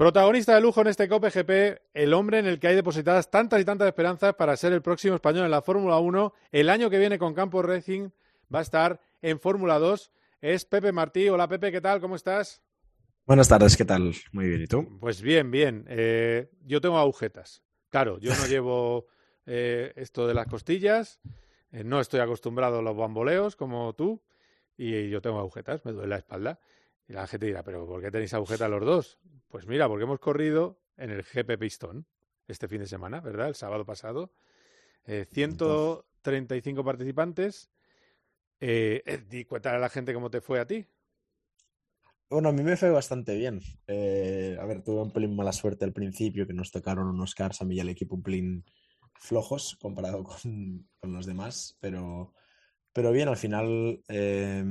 Protagonista de lujo en este Cope GP, el hombre en el que hay depositadas tantas y tantas esperanzas para ser el próximo español en la Fórmula 1. El año que viene con Campo Racing va a estar en Fórmula 2. Es Pepe Martí. Hola Pepe, ¿qué tal? ¿Cómo estás? Buenas tardes, ¿qué tal? Muy bien, ¿y tú? Pues bien, bien. Eh, yo tengo agujetas. Claro, yo no llevo eh, esto de las costillas, eh, no estoy acostumbrado a los bamboleos como tú, y yo tengo agujetas, me duele la espalda. Y la gente dirá, ¿pero por qué tenéis agujetas los dos? Pues mira, porque hemos corrido en el GP Pistón este fin de semana, ¿verdad? El sábado pasado. 135 participantes. Eh, di cuéntale a la gente cómo te fue a ti. Bueno, a mí me fue bastante bien. Eh, a ver, tuve un pelín mala suerte al principio, que nos tocaron unos cars a mí y al equipo un pelín flojos comparado con, los demás, pero, pero bien, al final eh,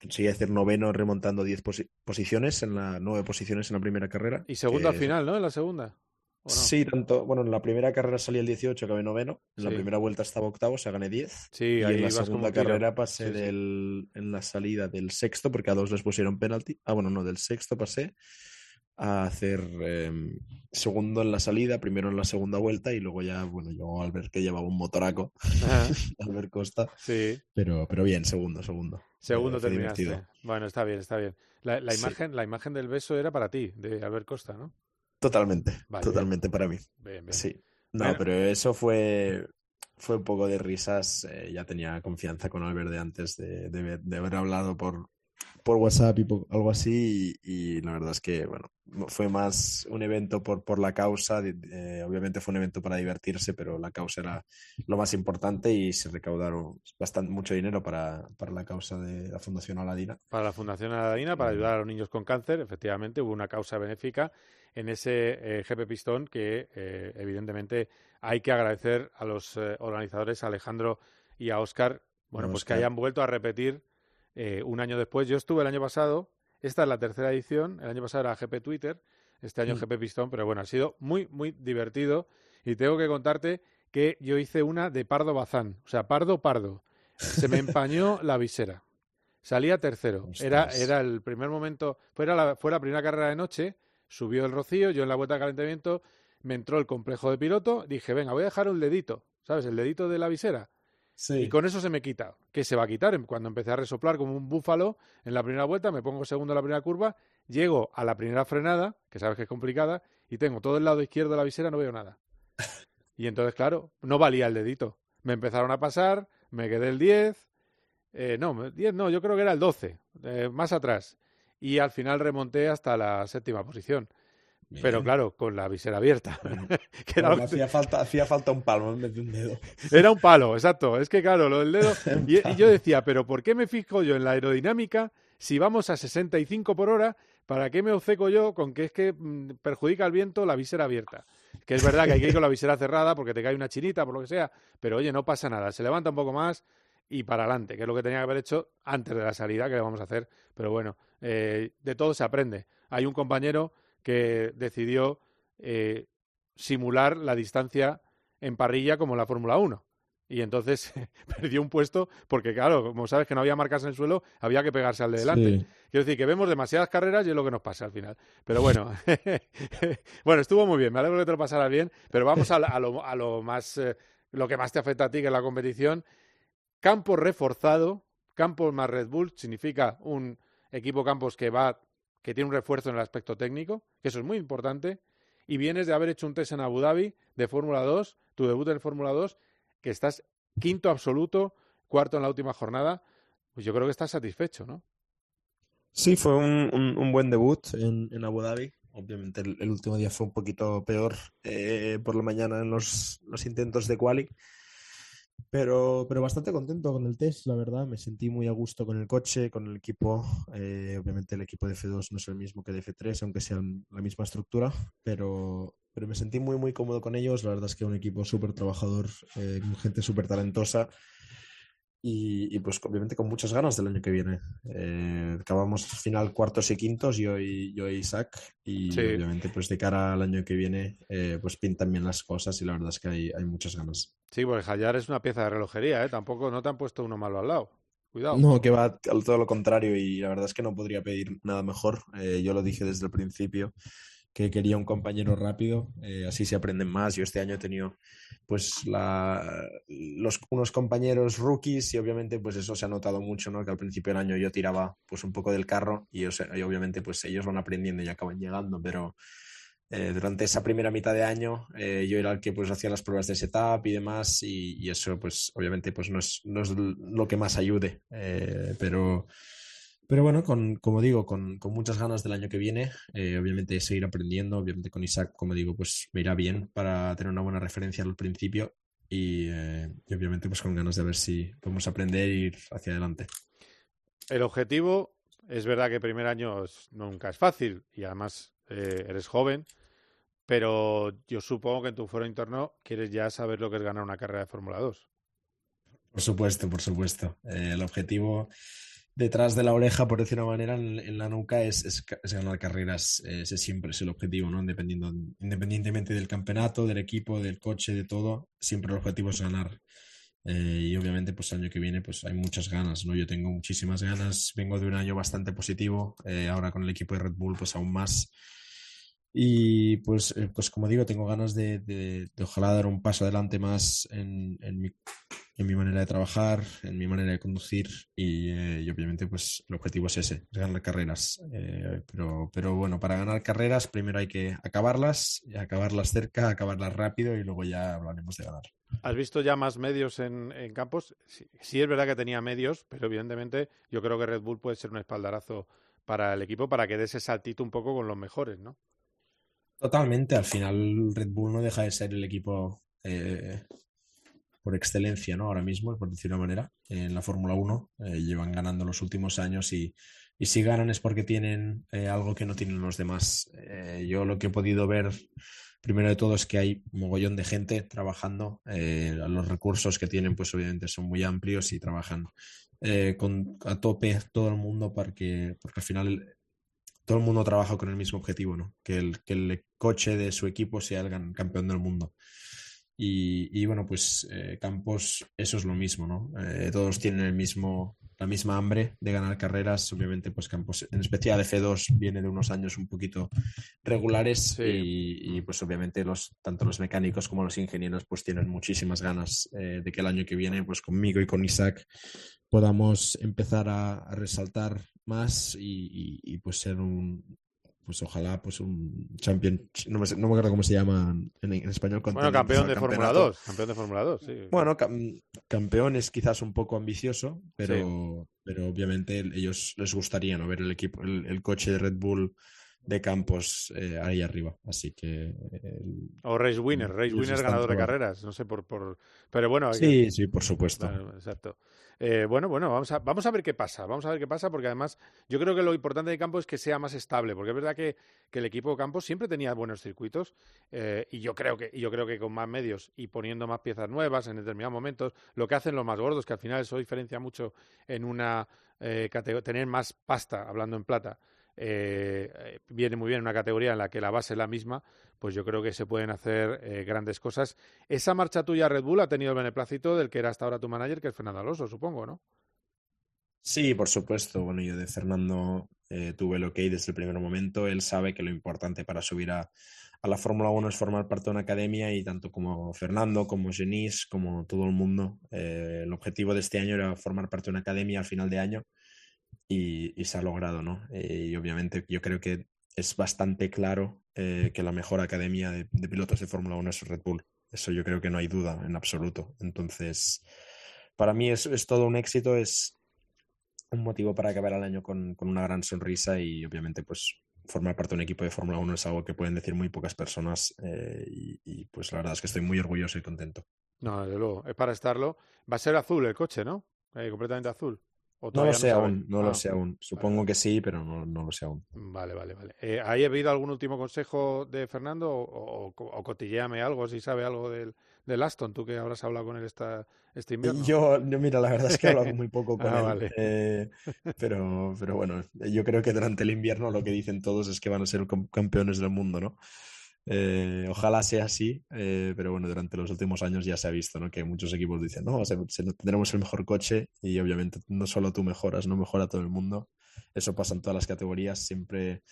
conseguí hacer noveno remontando 10 posiciones, en la nueve posiciones en la primera carrera. Y segundo al final, ¿no? En la segunda. Sí, tanto. Bueno, en la primera carrera salí el 18, acabé noveno. En la primera vuelta estaba octavo, o sea, gané 10. Sí, y ahí en la segunda carrera pasé en la salida del sexto, porque a dos les pusieron penalti. Ah, bueno, no, del sexto pasé a hacer em, segundo en la salida, primero en la segunda vuelta y luego ya, bueno, yo al ver que llevaba un motoraco, al ver Costa. Sí. Pero, pero bien, segundo, segundo. Segundo eh, terminaste. Bueno, está bien, está bien. La, imagen, la imagen del beso era para ti, de Albert Costa, ¿no? Totalmente, totalmente para mí. Sí. No, pero eso fue, fue un poco de risas. Eh, ya tenía confianza con Albert de antes de, de, haber hablado por, por WhatsApp y algo así. Y, la verdad es que, bueno, fue más un evento por, por la causa. Eh, obviamente fue un evento para divertirse, pero la causa era lo más importante y se recaudaron bastante mucho dinero para, para la causa de la Fundación Aladina. Para la Fundación Aladina, para ayudar a los niños con cáncer, efectivamente, hubo una causa benéfica en ese eh, GP Pistón que eh, evidentemente hay que agradecer a los eh, organizadores, a Alejandro y a Oscar, bueno, pues que hayan vuelto a repetir un año después. Yo estuve el año pasado, esta es la tercera edición, el año pasado era GP Twitter, este año mm. GP Pistón, pero bueno, ha sido muy, muy divertido y tengo que contarte que yo hice una de Pardo Bazán, o sea, Pardo Pardo. Se me empañó la visera. Salía tercero. Era, era el primer momento, fue la, fue la primera carrera de noche Subió el rocío, yo en la vuelta de calentamiento me entró el complejo de piloto, dije, venga, voy a dejar un dedito, ¿sabes? El dedito de la visera. Y con eso se me quita. ¿Qué se va a quitar? Cuando empecé a resoplar como un búfalo en la primera vuelta, me pongo segundo en la primera curva, llego a la primera frenada, que sabes que es complicada, y tengo todo el lado izquierdo de la visera, no veo nada. Y entonces, claro, no valía el dedito. Me empezaron a pasar, me quedé el 10, eh, no, 10 no, yo creo que era el 12, eh, más atrás y al final remonté hasta la séptima posición. Pero claro, con la visera abierta. hacía, falta, hacía falta un palo en vez de un dedo. Era un palo, exacto. Es que claro, lo del dedo. y, yo decía, pero ¿por qué me fijo yo en la aerodinámica si vamos a 65 por hora? ¿Para qué me obceco yo con que es que mm, perjudica el viento la visera abierta? Que es verdad que hay que ir con la visera cerrada porque te cae una chinita, por lo que sea. Pero oye, no pasa nada. Se levanta un poco más y para adelante, que es lo que tenía que haber hecho antes de la salida, que le vamos a hacer. Pero bueno, eh, de todo se aprende. Hay un compañero que decidió eh, simular la distancia en parrilla como la Fórmula 1. Y entonces perdió un puesto porque, claro, como sabes que no había marcas en el suelo, había que pegarse al de delante. Quiero decir que vemos demasiadas carreras y es lo que nos pasa al final. Pero bueno, bueno, estuvo muy bien, me alegro que te lo pasaras bien, pero vamos a, lo, a lo, más, eh, lo que más te afecta a ti, que es la competición. Campo reforzado, campo más Red Bull, significa un equipo Campos que va, que tiene un refuerzo en el aspecto técnico, que eso es muy importante, y vienes de haber hecho un test en Abu Dhabi de Fórmula 2, tu debut en Fórmula 2, que estás quinto absoluto, cuarto en la última jornada, pues yo creo que estás satisfecho, ¿no? Sí, fue un, buen debut en, Abu Dhabi. Obviamente el, último día fue un poquito peor eh, por la mañana en los, los intentos de quali. Pero, pero bastante contento con el test, la verdad. Me sentí muy a gusto con el coche, con el equipo. Eh, obviamente el equipo de F2 no es el mismo que de F3, aunque sean la misma estructura, pero, pero me sentí muy, muy cómodo con ellos. La verdad es que un equipo súper trabajador, eh, gente súper talentosa y, pues obviamente con muchas ganas del año que viene. Eh, acabamos final cuartos y quintos, yo y, yo y Isaac, y obviamente pues de cara al año que viene eh, pues pintan bien las cosas y la verdad es que hay, hay muchas ganas. Sí, porque Hayar es una pieza de relojería, ¿eh? Tampoco no te han puesto uno malo al lado. Cuidado. No, que va todo lo contrario y la verdad es que no podría pedir nada mejor. Eh, yo lo dije desde el principio que quería un compañero rápido, eh, así se aprenden más. Yo este año he tenido pues los, unos compañeros rookies y obviamente pues eso se ha notado mucho, ¿no? Que al principio del año yo tiraba pues un poco del carro y, obviamente pues ellos van aprendiendo y acaban llegando, pero eh, durante esa primera mitad de año eh, yo era el que pues hacía las pruebas de setup y demás y, eso pues obviamente pues no es, no es lo que más ayude, pero pero bueno, con, como digo, con, con muchas ganas del año que viene, eh, obviamente seguir aprendiendo, obviamente con Isaac, como digo, pues me irá bien para tener una buena referencia al principio y, eh, obviamente pues con ganas de ver si podemos aprender e ir hacia adelante. El objetivo, es verdad que primer año nunca es fácil y además eh, eres joven, pero yo supongo que en tu foro interno quieres ya saber lo que es ganar una carrera de Fórmula 2. Por supuesto, por supuesto. el objetivo detrás de la oreja, por decir una manera, en, la nuca es, ganar carreras. Ese siempre es el objetivo, ¿no? Dependiendo, independientemente del campeonato, del equipo, del coche, de todo, siempre el objetivo es ganar. Eh, y obviamente, pues el año que viene, pues hay muchas ganas, ¿no? Yo tengo muchísimas ganas, vengo de un año bastante positivo, eh, ahora con el equipo de Red Bull, pues aún más. Y pues, eh, pues como digo, tengo ganas de, de, ojalá dar un paso adelante más en, en, mi, en, mi, manera de trabajar, en mi manera de conducir y, eh, y obviamente pues el objetivo es ese, es ganar carreras. Eh, pero, pero bueno, para ganar carreras primero hay que acabarlas, y acabarlas cerca, acabarlas rápido y luego ya hablaremos de ganar. ¿Has visto ya más medios en, en campos? Sí, sí, es verdad que tenía medios, pero evidentemente yo creo que Red Bull puede ser un espaldarazo para el equipo para que dé ese saltito un poco con los mejores, ¿no? Totalmente, al final Red Bull no deja de ser el equipo eh, por excelencia, ¿no? Ahora mismo, por decir una manera, en la Fórmula 1 eh, llevan ganando los últimos años y, y si ganan es porque tienen eh, algo que no tienen los demás. yo lo que he podido ver, primero de todo, es que hay un mogollón de gente trabajando. los recursos que tienen, pues obviamente son muy amplios y trabajan con, a tope todo el mundo para que, porque al final todo el mundo trabaja con el mismo objetivo, ¿no? Que el, que el coche de su equipo sea el campeón del mundo. Y, bueno, pues eh, Campos, eso es lo mismo, ¿no? Eh, todos tienen el mismo, la misma hambre de ganar carreras. Obviamente, pues Campos, en especial F2, viene de unos años un poquito regulares y, pues obviamente los, tanto los mecánicos como los ingenieros pues tienen muchísimas ganas eh, de que el año que viene, pues conmigo y con Isaac, podamos empezar a resaltar más y, pues ser un, pues ojalá pues un champion, no me, no me acuerdo cómo se llama en, español. Bueno, campeón de Fórmula 2, campeón de Fórmula 2, sí. Bueno, campeón es quizás un poco ambicioso, pero, pero obviamente ellos les gustaría ¿no? ver el equipo, el, coche de Red Bull de Campos eh, ahí arriba, así que... o Race Winner, Race Winner ganador de carreras, no sé, por... por... Pero bueno... Sí, sí, por supuesto. exacto. Eh, bueno, bueno, vamos a, vamos a ver qué pasa. Vamos a ver qué pasa, porque además yo creo que lo importante de campo es que sea más estable, porque es verdad que, el equipo de campo siempre tenía buenos circuitos eh, y yo creo que y yo creo que con más medios y poniendo más piezas nuevas en determinados momentos, lo que hacen los más gordos, que al final eso diferencia mucho en una eh, tener más pasta, hablando en plata, eh, viene muy bien en una categoría en la que la base es la misma, pues yo creo que se pueden hacer eh, grandes cosas. Esa marcha tuya Red Bull ha tenido el beneplácito del que era hasta ahora tu manager, que es Fernando Alonso, supongo, ¿no? Sí, por supuesto. Bueno, yo de Fernando eh, tuve el ok desde el primer momento. Él sabe que lo importante para subir a, la Fórmula 1 es formar parte de una academia y tanto como Fernando, como Genis, como todo el mundo, eh, el objetivo de este año era formar parte de una academia al final de año y, se ha logrado, ¿no? y obviamente yo creo que es bastante claro eh, que la mejor academia de, pilotos de Fórmula 1 es Red Bull. Eso yo creo que no hay duda en absoluto. Entonces, para mí es, es todo un éxito, es un motivo para acabar el año con, con, una gran sonrisa y obviamente pues formar parte de un equipo de Fórmula 1 es algo que pueden decir muy pocas personas eh, y, pues la verdad es que estoy muy orgulloso y contento. No, desde luego, es para estarlo. Va a ser azul el coche, ¿no? Eh, completamente azul. No lo sé aún, no lo ah, sé aún. Supongo que sí, pero no, no, lo sé aún. Vale, vale, vale. Eh, ¿Hay habido algún último consejo de Fernando o, o, cotilleame algo si sabe algo del, del, Aston? Tú que habrás hablado con él esta, este invierno. Yo, yo, mira, la verdad es que he hablado muy poco con ah, él. Eh, pero, pero bueno, yo creo que durante el invierno lo que dicen todos es que van a ser campeones del mundo, ¿no? Eh, ojalá sea así, eh, pero bueno, durante los últimos años ya se ha visto ¿no? que muchos equipos dicen, no, tendremos el mejor coche y obviamente no solo tú mejoras, no mejora todo el mundo. Eso pasa en todas las categorías, siempre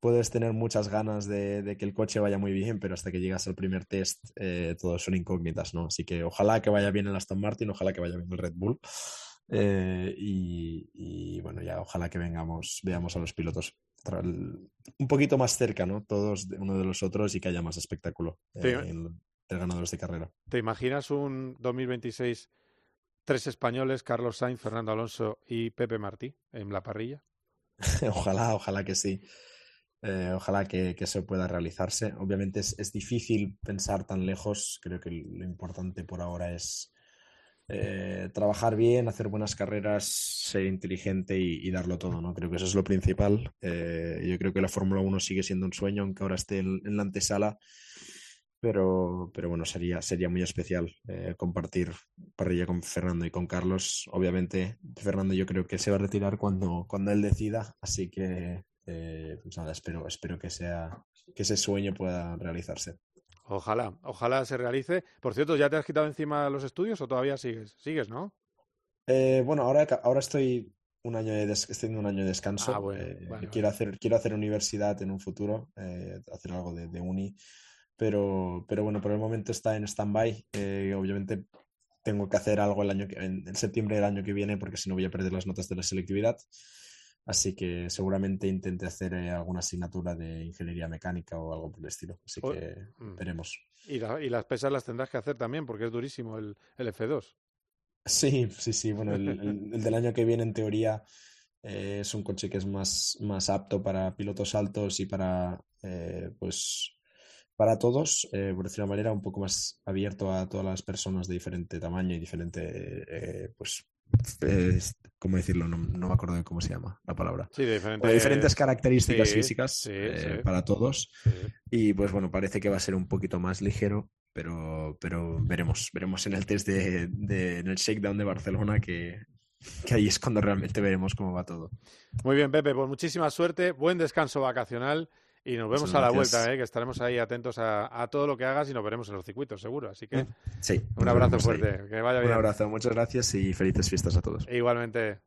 puedes tener muchas ganas de, que el coche vaya muy bien, pero hasta que llegas al primer test eh, todos son incógnitas, ¿no? Así que ojalá que vaya bien el Aston Martin, ojalá que vaya bien el Red Bull. y, y, bueno, ya ojalá que vengamos, veamos a los pilotos un poquito más cerca, ¿no? Todos de uno de los otros y que haya más espectáculo eh, en, ganadores de carrera. ¿Te imaginas un 2026 tres españoles, Carlos Sainz, Fernando Alonso y Pepe Martí en la parrilla? ojalá, ojalá que sí. Eh, ojalá que, eso pueda realizarse. Obviamente es, difícil pensar tan lejos. Creo que lo importante por ahora es eh, trabajar bien, hacer buenas carreras, ser inteligente y, darlo todo, ¿no? Creo que eso es lo principal. Eh, yo creo que la Fórmula 1 sigue siendo un sueño, aunque ahora esté en, la antesala, pero, pero bueno, sería, sería muy especial eh, compartir parrilla con Fernando y con Carlos. Obviamente, Fernando yo creo que se va a retirar cuando, cuando él decida, así que pues nada, espero, espero que, sea, que ese sueño pueda realizarse. Ojalá, ojalá se realice. Por cierto, ¿ya te has quitado encima los estudios o todavía sigues? Sigues, ¿no? Eh, bueno, ahora, ahora estoy un año de estoy un año de descanso. Ah, eh, quiero, Hacer, quiero hacer universidad en un futuro, eh, hacer algo de, uni. Pero, pero bueno, por el momento está en stand-by. obviamente tengo que hacer algo el año que, en septiembre del año que viene porque si no voy a perder las notas de la selectividad. Así que seguramente intente hacer eh, alguna asignatura de ingeniería mecánica o algo por el estilo. Así que mm. veremos. Y, las pesas las tendrás que hacer también porque es durísimo el, F2. Sí, sí, sí. Bueno, el, del año que viene en teoría eh, es un coche que es más, más apto para pilotos altos y para, eh, pues, para todos, por decir una manera, un poco más abierto a todas las personas de diferente tamaño y diferente, pues, ¿cómo decirlo? No, me acuerdo de cómo se llama la palabra. Sí, de diferentes características físicas eh, para todos. Y pues bueno, parece que va a ser un poquito más ligero, pero, pero veremos. Veremos en el test de, en el shakedown de Barcelona que, que ahí es cuando realmente veremos cómo va todo. Muy bien, Pepe, pues muchísima suerte, buen descanso vacacional y nos vemos a la vuelta, ¿eh? que estaremos ahí atentos a, todo lo que hagas y nos veremos en los circuitos, seguro. Así que sí, un abrazo fuerte, que vaya bien. Un abrazo, muchas gracias y felices fiestas a todos. Igualmente.